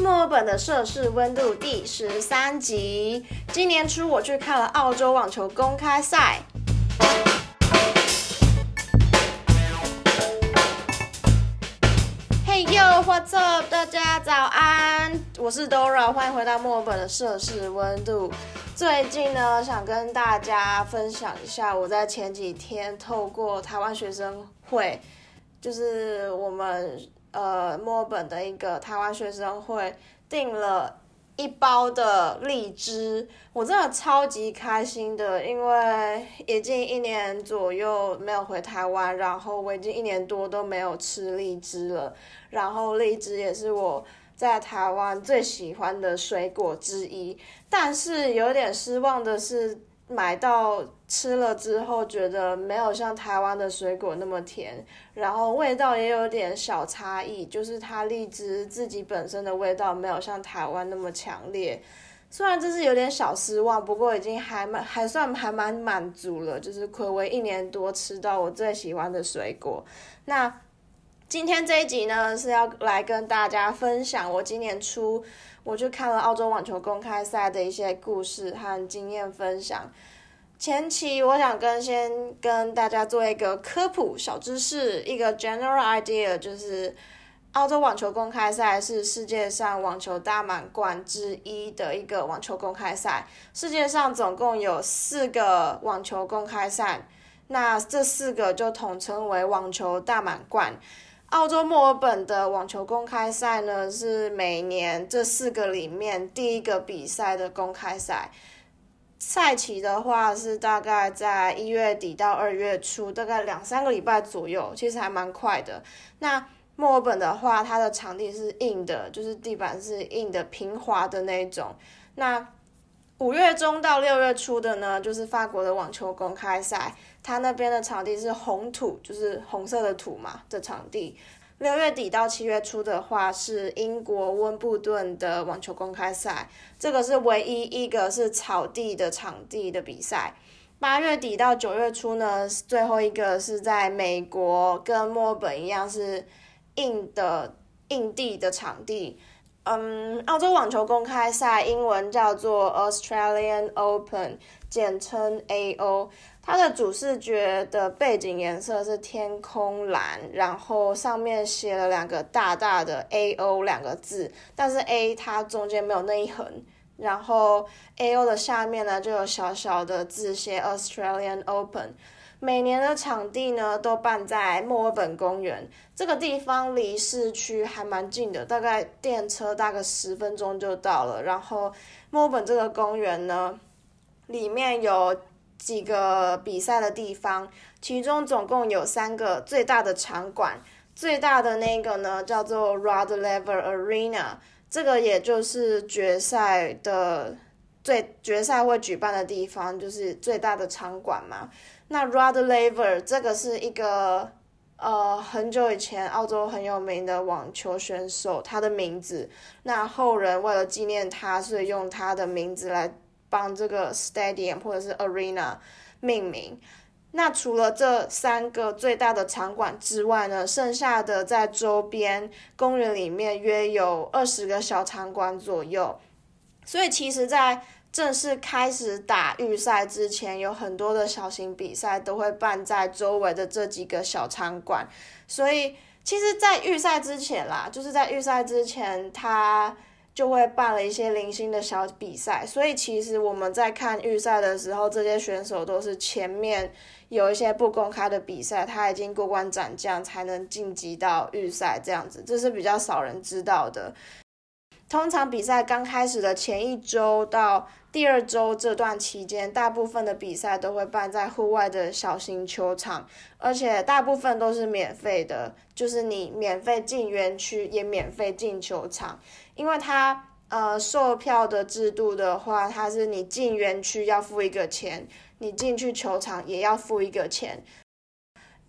墨尔本的摄氏温度第十三集。今年初我去看了澳洲网球公开赛。Hey yo, what's up？大家早安，我是 Dora，欢迎回到墨尔本的摄氏温度。最近呢，想跟大家分享一下，我在前几天透过台湾学生会，就是我们。呃，墨尔本的一个台湾学生会订了一包的荔枝，我真的超级开心的，因为已经一年左右没有回台湾，然后我已经一年多都没有吃荔枝了，然后荔枝也是我在台湾最喜欢的水果之一，但是有点失望的是。买到吃了之后，觉得没有像台湾的水果那么甜，然后味道也有点小差异，就是它荔枝自己本身的味道没有像台湾那么强烈。虽然这是有点小失望，不过已经还蛮还算还蛮满足了，就是暌违一年多吃到我最喜欢的水果。那今天这一集呢，是要来跟大家分享我今年初。我去看了澳洲网球公开赛的一些故事和经验分享。前期我想跟先跟大家做一个科普小知识，一个 general idea，就是澳洲网球公开赛是世界上网球大满贯之一的一个网球公开赛。世界上总共有四个网球公开赛，那这四个就统称为网球大满贯。澳洲墨尔本的网球公开赛呢，是每年这四个里面第一个比赛的公开赛。赛期的话是大概在一月底到二月初，大概两三个礼拜左右，其实还蛮快的。那墨尔本的话，它的场地是硬的，就是地板是硬的、平滑的那种。那五月中到六月初的呢，就是法国的网球公开赛。它那边的场地是红土，就是红色的土嘛的场地。六月底到七月初的话是英国温布顿的网球公开赛，这个是唯一一个是草地的场地的比赛。八月底到九月初呢，最后一个是在美国，跟墨尔本一样是硬的硬地的场地。嗯，澳洲网球公开赛英文叫做 Australian Open，简称 AO。它的主视觉的背景颜色是天空蓝，然后上面写了两个大大的 A O 两个字，但是 A 它中间没有那一横，然后 A O 的下面呢就有小小的字写 Australian Open。每年的场地呢都办在墨尔本公园，这个地方离市区还蛮近的，大概电车大概十分钟就到了。然后墨尔本这个公园呢，里面有。几个比赛的地方，其中总共有三个最大的场馆，最大的那个呢叫做 Rod Laver Arena，这个也就是决赛的最决赛会举办的地方，就是最大的场馆嘛。那 Rod Laver 这个是一个呃很久以前澳洲很有名的网球选手，他的名字，那后人为了纪念他，所以用他的名字来。帮这个 stadium 或者是 arena 命名。那除了这三个最大的场馆之外呢，剩下的在周边公园里面约有二十个小场馆左右。所以其实，在正式开始打预赛之前，有很多的小型比赛都会办在周围的这几个小场馆。所以，其实，在预赛之前啦，就是在预赛之前，他。就会办了一些零星的小比赛，所以其实我们在看预赛的时候，这些选手都是前面有一些不公开的比赛，他已经过关斩将才能晋级到预赛这样子，这是比较少人知道的。通常比赛刚开始的前一周到第二周这段期间，大部分的比赛都会办在户外的小型球场，而且大部分都是免费的，就是你免费进园区，也免费进球场。因为它呃售票的制度的话，它是你进园区要付一个钱，你进去球场也要付一个钱。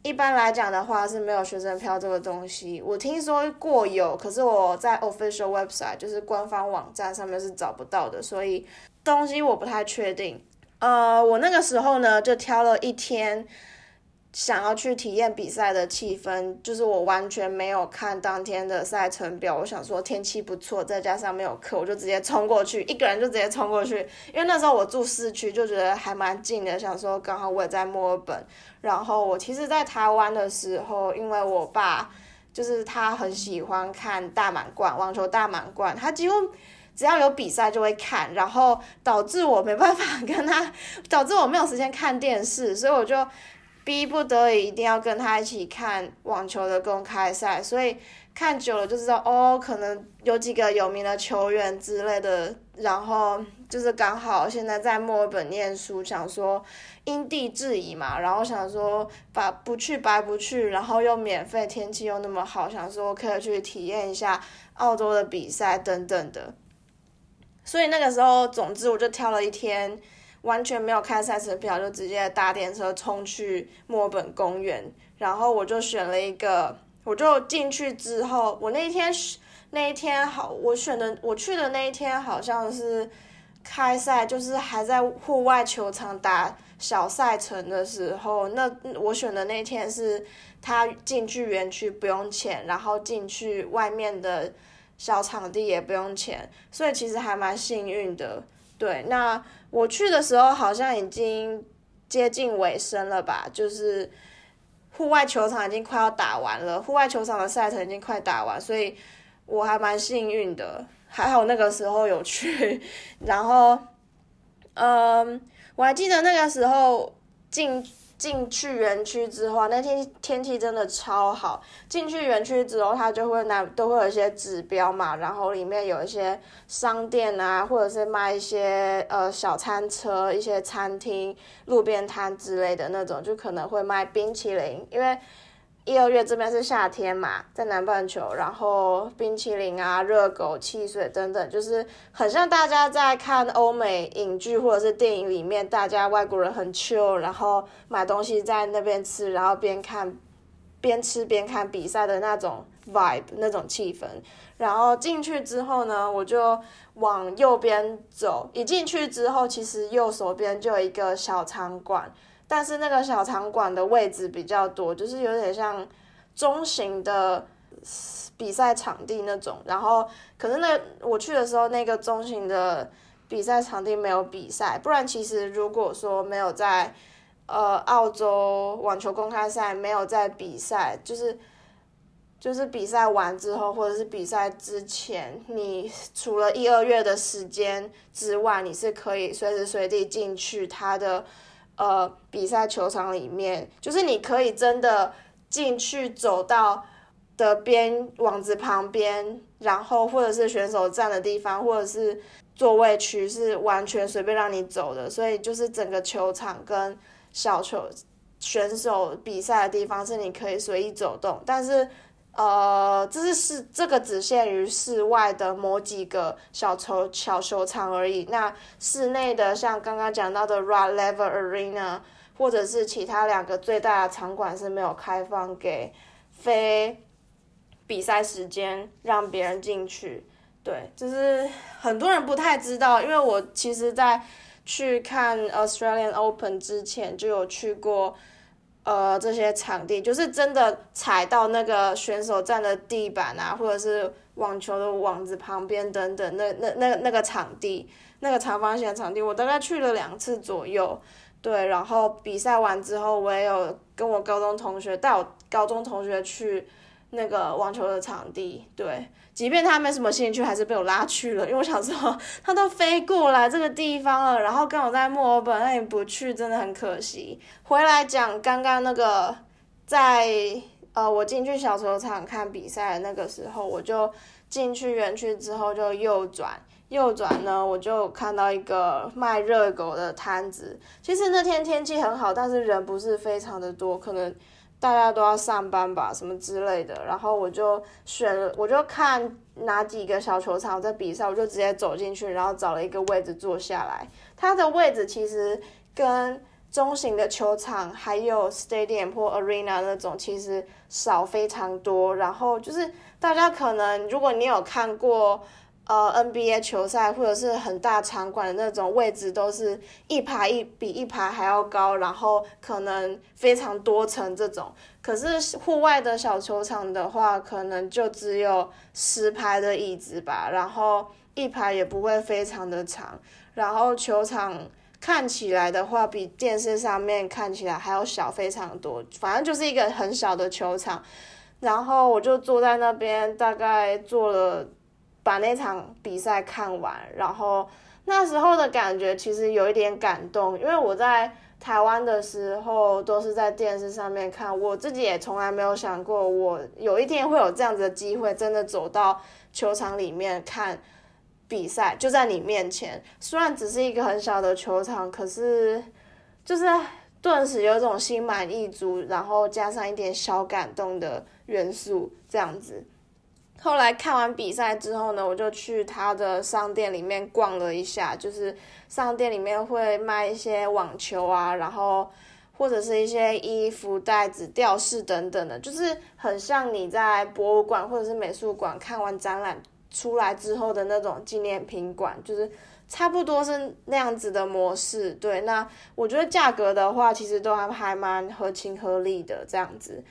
一般来讲的话是没有学生票这个东西。我听说过有，可是我在 official website 就是官方网站上面是找不到的，所以东西我不太确定。呃，我那个时候呢就挑了一天。想要去体验比赛的气氛，就是我完全没有看当天的赛程表。我想说天气不错，再加上没有课，我就直接冲过去，一个人就直接冲过去。因为那时候我住市区，就觉得还蛮近的，想说刚好我也在墨尔本。然后我其实，在台湾的时候，因为我爸就是他很喜欢看大满贯网球大满贯，他几乎只要有比赛就会看，然后导致我没办法跟他，导致我没有时间看电视，所以我就。逼不得已一定要跟他一起看网球的公开赛，所以看久了就知道哦，可能有几个有名的球员之类的。然后就是刚好现在在墨尔本念书，想说因地制宜嘛，然后想说把不去白不去，然后又免费，天气又那么好，想说可以去体验一下澳洲的比赛等等的。所以那个时候，总之我就挑了一天。完全没有开赛程表，就直接搭电车冲去墨尔本公园，然后我就选了一个，我就进去之后，我那一天那一天好，我选的我去的那一天好像是开赛，就是还在户外球场打小赛程的时候，那我选的那一天是他进去园区不用钱，然后进去外面的小场地也不用钱，所以其实还蛮幸运的。对，那我去的时候好像已经接近尾声了吧，就是户外球场已经快要打完了，户外球场的赛程已经快打完，所以我还蛮幸运的，还好那个时候有去，然后，嗯，我还记得那个时候进。进去园区之后，那天天气真的超好。进去园区之后，它就会拿都会有一些指标嘛，然后里面有一些商店啊，或者是卖一些呃小餐车、一些餐厅、路边摊之类的那种，就可能会卖冰淇淋，因为。一二月这边是夏天嘛，在南半球，然后冰淇淋啊、热狗、汽水等等，就是很像大家在看欧美影剧或者是电影里面，大家外国人很 chill，然后买东西在那边吃，然后边看边吃边看比赛的那种 vibe 那种气氛。然后进去之后呢，我就往右边走，一进去之后，其实右手边就有一个小场馆。但是那个小场馆的位置比较多，就是有点像中型的比赛场地那种。然后，可是那我去的时候，那个中型的比赛场地没有比赛。不然，其实如果说没有在呃澳洲网球公开赛没有在比赛，就是就是比赛完之后，或者是比赛之前，你除了一二月的时间之外，你是可以随时随地进去它的。呃，比赛球场里面，就是你可以真的进去走到的边网子旁边，然后或者是选手站的地方，或者是座位区，是完全随便让你走的。所以就是整个球场跟小球选手比赛的地方是你可以随意走动，但是。呃，这是室这个只限于室外的某几个小球小球场而已。那室内的，像刚刚讲到的 Rod Laver Arena，或者是其他两个最大的场馆是没有开放给非比赛时间让别人进去。对，就是很多人不太知道，因为我其实在去看 Australian Open 之前就有去过。呃，这些场地就是真的踩到那个选手站的地板啊，或者是网球的网子旁边等等，那那那那个场地，那个长方形的场地，我大概去了两次左右。对，然后比赛完之后，我也有跟我高中同学带我高中同学去那个网球的场地，对。即便他没什么兴趣，还是被我拉去了，因为我想说 他都飞过来这个地方了，然后跟我在墨尔本，那你不去真的很可惜。回来讲刚刚那个，在呃我进去小球场看比赛的那个时候，我就进去园区之后就右转，右转呢我就看到一个卖热狗的摊子。其实那天天气很好，但是人不是非常的多，可能。大家都要上班吧，什么之类的，然后我就选，我就看哪几个小球场在比赛，我就直接走进去，然后找了一个位置坐下来。它的位置其实跟中型的球场还有 stadium 或 arena 那种其实少非常多。然后就是大家可能如果你有看过呃 NBA 球赛或者是很大场馆的那种位置，都是一排一比一排还要高，然后可能非常多层这种。可是户外的小球场的话，可能就只有十排的椅子吧，然后一排也不会非常的长，然后球场看起来的话，比电视上面看起来还要小非常多，反正就是一个很小的球场。然后我就坐在那边，大概坐了把那场比赛看完，然后那时候的感觉其实有一点感动，因为我在。台湾的时候都是在电视上面看，我自己也从来没有想过，我有一天会有这样子的机会，真的走到球场里面看比赛，就在你面前。虽然只是一个很小的球场，可是就是顿时有种心满意足，然后加上一点小感动的元素，这样子。后来看完比赛之后呢，我就去他的商店里面逛了一下，就是商店里面会卖一些网球啊，然后或者是一些衣服、袋子、吊饰等等的，就是很像你在博物馆或者是美术馆看完展览出来之后的那种纪念品馆，就是差不多是那样子的模式。对，那我觉得价格的话，其实都还还蛮合情合理的这样子。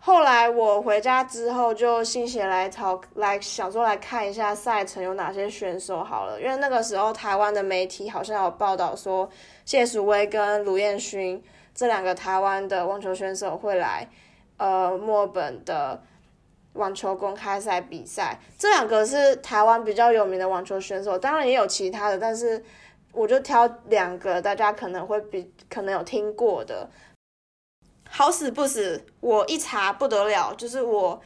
后来我回家之后，就心血来潮来想说来看一下赛程有哪些选手好了，因为那个时候台湾的媒体好像有报道说谢淑薇跟卢彦勋这两个台湾的网球选手会来呃墨尔本的网球公开赛比赛。这两个是台湾比较有名的网球选手，当然也有其他的，但是我就挑两个大家可能会比可能有听过的。好死不死，我一查不得了，就是我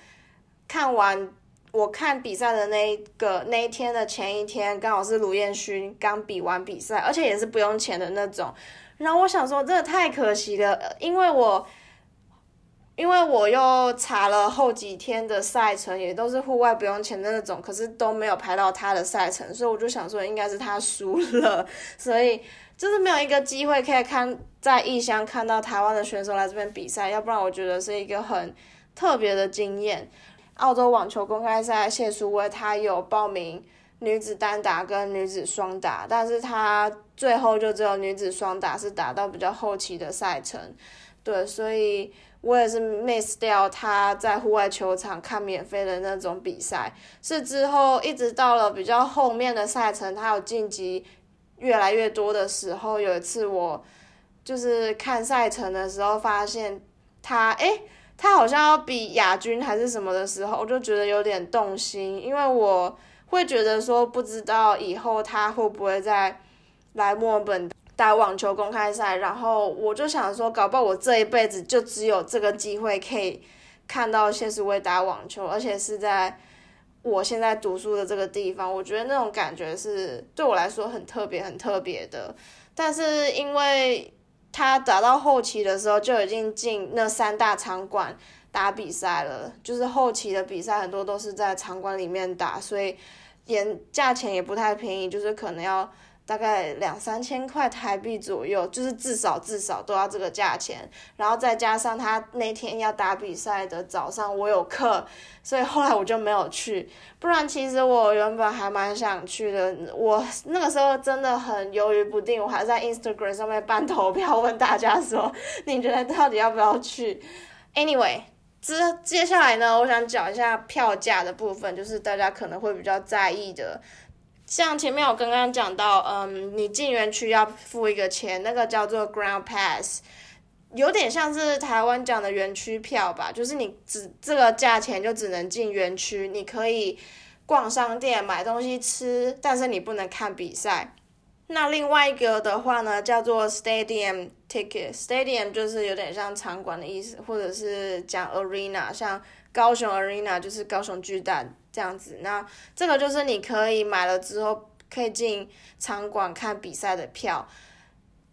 看完我看比赛的那一个那一天的前一天，刚好是卢彦勋刚比完比赛，而且也是不用钱的那种。然后我想说，真的太可惜了，因为我因为我又查了后几天的赛程，也都是户外不用钱的那种，可是都没有排到他的赛程，所以我就想说，应该是他输了，所以。就是没有一个机会可以看在异乡看到台湾的选手来这边比赛，要不然我觉得是一个很特别的经验。澳洲网球公开赛，谢淑薇她有报名女子单打跟女子双打，但是她最后就只有女子双打是打到比较后期的赛程。对，所以我也是 miss 掉她在户外球场看免费的那种比赛，是之后一直到了比较后面的赛程，她有晋级。越来越多的时候，有一次我就是看赛程的时候，发现他诶，他好像要比亚军还是什么的时候，我就觉得有点动心，因为我会觉得说，不知道以后他会不会再来墨尔本打网球公开赛，然后我就想说，搞不好我这一辈子就只有这个机会可以看到谢思威打网球，而且是在。我现在读书的这个地方，我觉得那种感觉是对我来说很特别、很特别的。但是因为他打到后期的时候就已经进那三大场馆打比赛了，就是后期的比赛很多都是在场馆里面打，所以也价钱也不太便宜，就是可能要。大概两三千块台币左右，就是至少至少都要这个价钱，然后再加上他那天要打比赛的早上我有课，所以后来我就没有去。不然其实我原本还蛮想去的，我那个时候真的很犹豫不定，我还在 Instagram 上面办投票问大家说，你觉得到底要不要去？Anyway，接接下来呢，我想讲一下票价的部分，就是大家可能会比较在意的。像前面我刚刚讲到，嗯，你进园区要付一个钱，那个叫做 Ground Pass，有点像是台湾讲的园区票吧，就是你只这个价钱就只能进园区，你可以逛商店买东西吃，但是你不能看比赛。那另外一个的话呢，叫做 Stadium Ticket，Stadium 就是有点像场馆的意思，或者是讲 Arena，像高雄 Arena 就是高雄巨蛋。这样子，那这个就是你可以买了之后可以进场馆看比赛的票。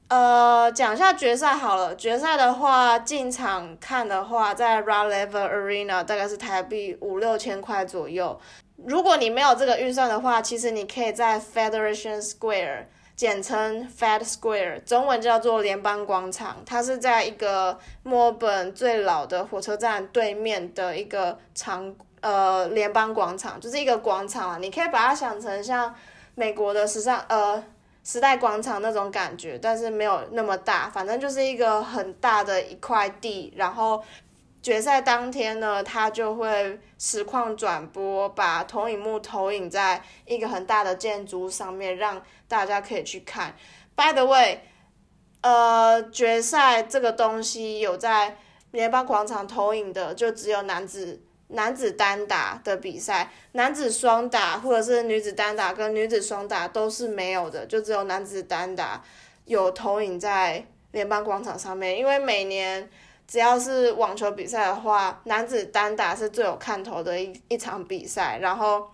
呃，讲一下决赛好了。决赛的话，进场看的话，在 r a l Level Arena 大概是台币五六千块左右。如果你没有这个预算的话，其实你可以在 Federation Square。简称 Fed Square，中文叫做联邦广场。它是在一个墨尔本最老的火车站对面的一个场呃联邦广场，就是一个广场啊，你可以把它想成像美国的时尚呃时代广场那种感觉，但是没有那么大，反正就是一个很大的一块地，然后。决赛当天呢，他就会实况转播，把投影幕投影在一个很大的建筑上面，让大家可以去看。By the way，呃，决赛这个东西有在联邦广场投影的，就只有男子男子单打的比赛，男子双打或者是女子单打跟女子双打都是没有的，就只有男子单打有投影在联邦广场上面，因为每年。只要是网球比赛的话，男子单打是最有看头的一一场比赛，然后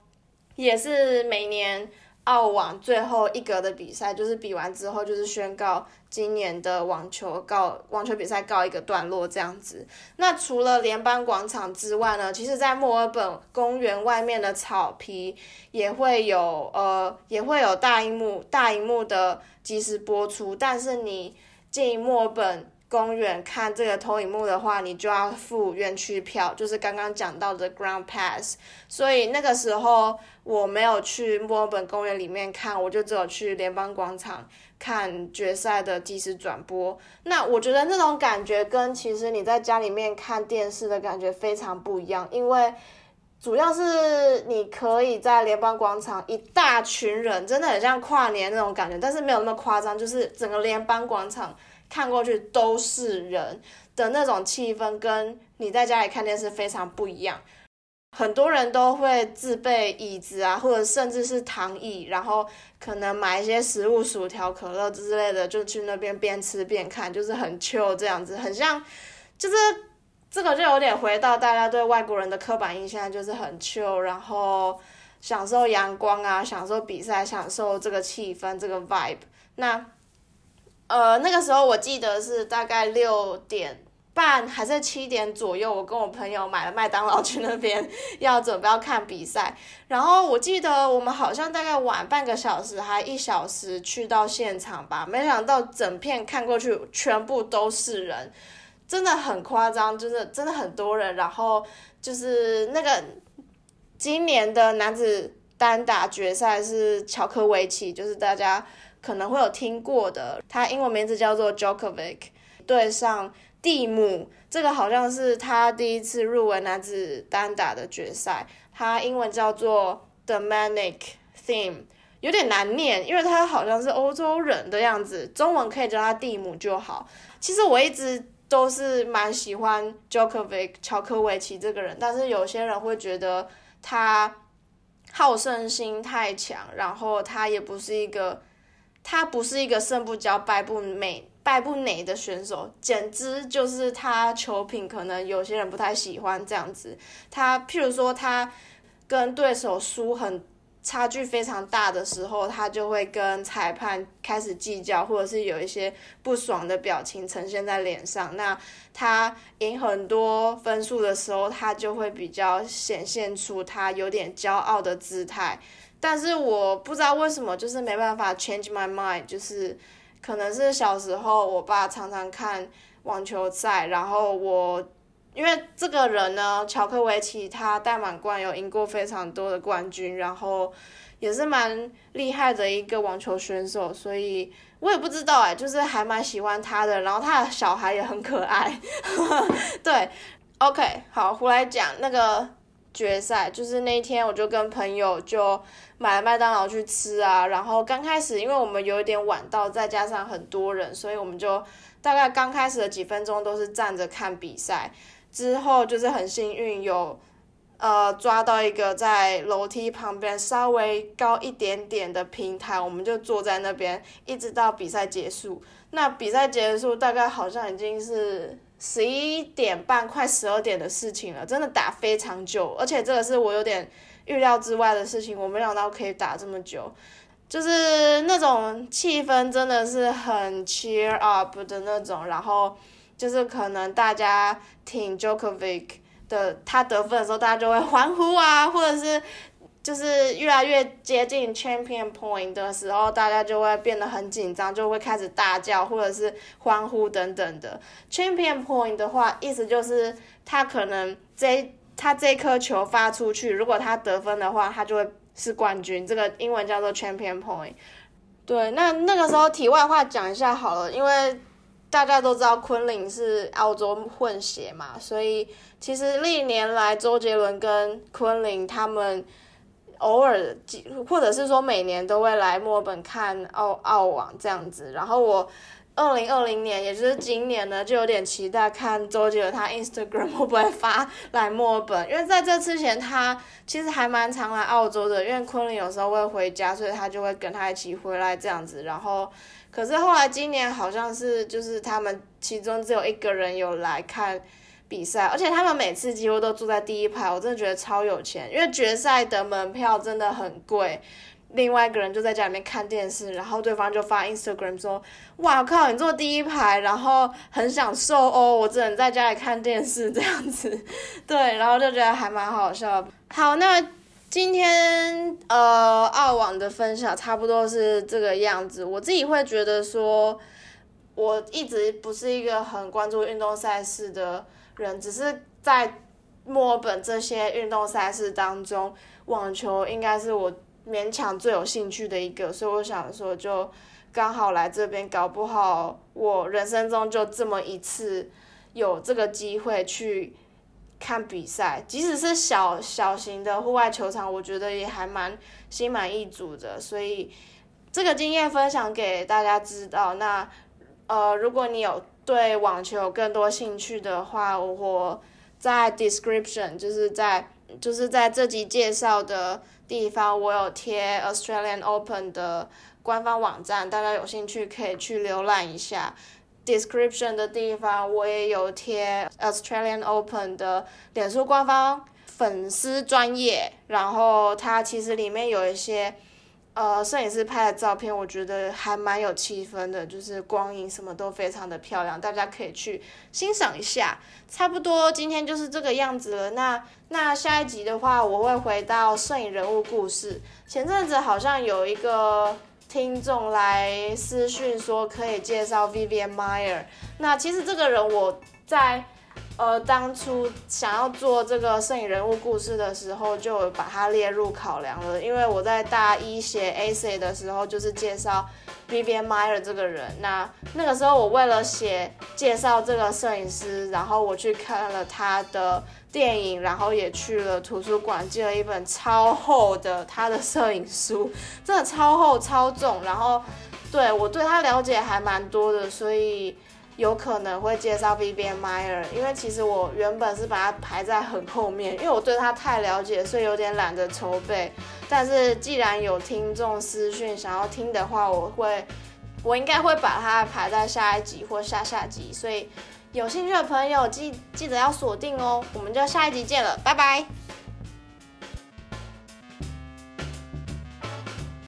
也是每年澳网最后一格的比赛，就是比完之后就是宣告今年的网球告网球比赛告一个段落这样子。那除了联邦广场之外呢，其实在墨尔本公园外面的草皮也会有呃也会有大荧幕大荧幕的即时播出，但是你进墨尔本。公园看这个投影幕的话，你就要付园区票，就是刚刚讲到的 Ground Pass。所以那个时候我没有去墨尔本公园里面看，我就只有去联邦广场看决赛的即时转播。那我觉得那种感觉跟其实你在家里面看电视的感觉非常不一样，因为主要是你可以在联邦广场一大群人，真的很像跨年那种感觉，但是没有那么夸张，就是整个联邦广场。看过去都是人的那种气氛，跟你在家里看电视非常不一样。很多人都会自备椅子啊，或者甚至是躺椅，然后可能买一些食物、薯条、可乐之类的，就去那边边吃边看，就是很 chill 这样子，很像，就是这个就有点回到大家对外国人的刻板印象，就是很 chill，然后享受阳光啊，享受比赛，享受这个气氛，这个 vibe。那。呃，那个时候我记得是大概六点半还是七点左右，我跟我朋友买了麦当劳去那边要准备要看比赛。然后我记得我们好像大概晚半个小时还一小时去到现场吧，没想到整片看过去全部都是人，真的很夸张，就是真的很多人。然后就是那个今年的男子单打决赛是乔科维奇，就是大家。可能会有听过的，他英文名字叫做 Jokovic，对上蒂姆，这个好像是他第一次入围男子单打的决赛。他英文叫做 Dominic Theme，有点难念，因为他好像是欧洲人的样子，中文可以叫他蒂姆就好。其实我一直都是蛮喜欢 Jokovic 乔科维奇这个人，但是有些人会觉得他好胜心太强，然后他也不是一个。他不是一个胜不骄败不馁败不馁的选手，简直就是他球品可能有些人不太喜欢这样子。他譬如说他跟对手输很差距非常大的时候，他就会跟裁判开始计较，或者是有一些不爽的表情呈现在脸上。那他赢很多分数的时候，他就会比较显现出他有点骄傲的姿态。但是我不知道为什么，就是没办法 change my mind，就是可能是小时候我爸常常看网球赛，然后我因为这个人呢，乔科维奇他大满贯有赢过非常多的冠军，然后也是蛮厉害的一个网球选手，所以我也不知道哎，就是还蛮喜欢他的，然后他的小孩也很可爱，对，OK，好，回来讲那个。决赛就是那一天，我就跟朋友就买了麦当劳去吃啊。然后刚开始，因为我们有一点晚到，再加上很多人，所以我们就大概刚开始的几分钟都是站着看比赛。之后就是很幸运有呃抓到一个在楼梯旁边稍微高一点点的平台，我们就坐在那边，一直到比赛结束。那比赛结束大概好像已经是。十一点半快十二点的事情了，真的打非常久，而且这个是我有点预料之外的事情，我没想到可以打这么久，就是那种气氛真的是很 cheer up 的那种，然后就是可能大家挺 Jokovic 的他得分的时候，大家就会欢呼啊，或者是。就是越来越接近 champion point 的时候，大家就会变得很紧张，就会开始大叫或者是欢呼等等的。champion point 的话，意思就是他可能这他这颗球发出去，如果他得分的话，他就会是冠军。这个英文叫做 champion point。对，那那个时候题外话讲一下好了，因为大家都知道昆凌是澳洲混血嘛，所以其实历年来周杰伦跟昆凌他们偶尔或者是说每年都会来墨尔本看澳澳网这样子，然后我。二零二零年，也就是今年呢，就有点期待看周杰伦他 Instagram 会不会发来墨尔本，因为在这之前他其实还蛮常来澳洲的，因为昆凌有时候会回家，所以他就会跟他一起回来这样子。然后，可是后来今年好像是就是他们其中只有一个人有来看比赛，而且他们每次几乎都坐在第一排，我真的觉得超有钱，因为决赛的门票真的很贵。另外一个人就在家里面看电视，然后对方就发 Instagram 说：“哇靠，你坐第一排，然后很享受哦，我只能在家里看电视这样子。”对，然后就觉得还蛮好笑。好，那今天呃澳网的分享差不多是这个样子。我自己会觉得说，我一直不是一个很关注运动赛事的人，只是在墨尔本这些运动赛事当中，网球应该是我。勉强最有兴趣的一个，所以我想说，就刚好来这边，搞不好我人生中就这么一次有这个机会去看比赛，即使是小小型的户外球场，我觉得也还蛮心满意足的。所以这个经验分享给大家知道。那呃，如果你有对网球有更多兴趣的话，我在 description 就是在就是在这集介绍的。地方我有贴 Australian Open 的官方网站，大家有兴趣可以去浏览一下。Description 的地方我也有贴 Australian Open 的脸书官方粉丝专业，然后它其实里面有一些。呃，摄影师拍的照片，我觉得还蛮有气氛的，就是光影什么都非常的漂亮，大家可以去欣赏一下。差不多今天就是这个样子了。那那下一集的话，我会回到摄影人物故事。前阵子好像有一个听众来私讯说可以介绍 Vivian Meyer。那其实这个人我在。呃，当初想要做这个摄影人物故事的时候，就把它列入考量了。因为我在大一写 AC 的时候，就是介绍 Vivian Meyer 这个人。那那个时候，我为了写介绍这个摄影师，然后我去看了他的电影，然后也去了图书馆借了一本超厚的他的摄影书，真的超厚超重。然后，对我对他了解还蛮多的，所以。有可能会介绍 Vivian Meyer，因为其实我原本是把它排在很后面，因为我对他太了解，所以有点懒得筹备。但是既然有听众私讯想要听的话，我会，我应该会把它排在下一集或下下集，所以有兴趣的朋友记记得要锁定哦。我们就下一集见了，拜拜。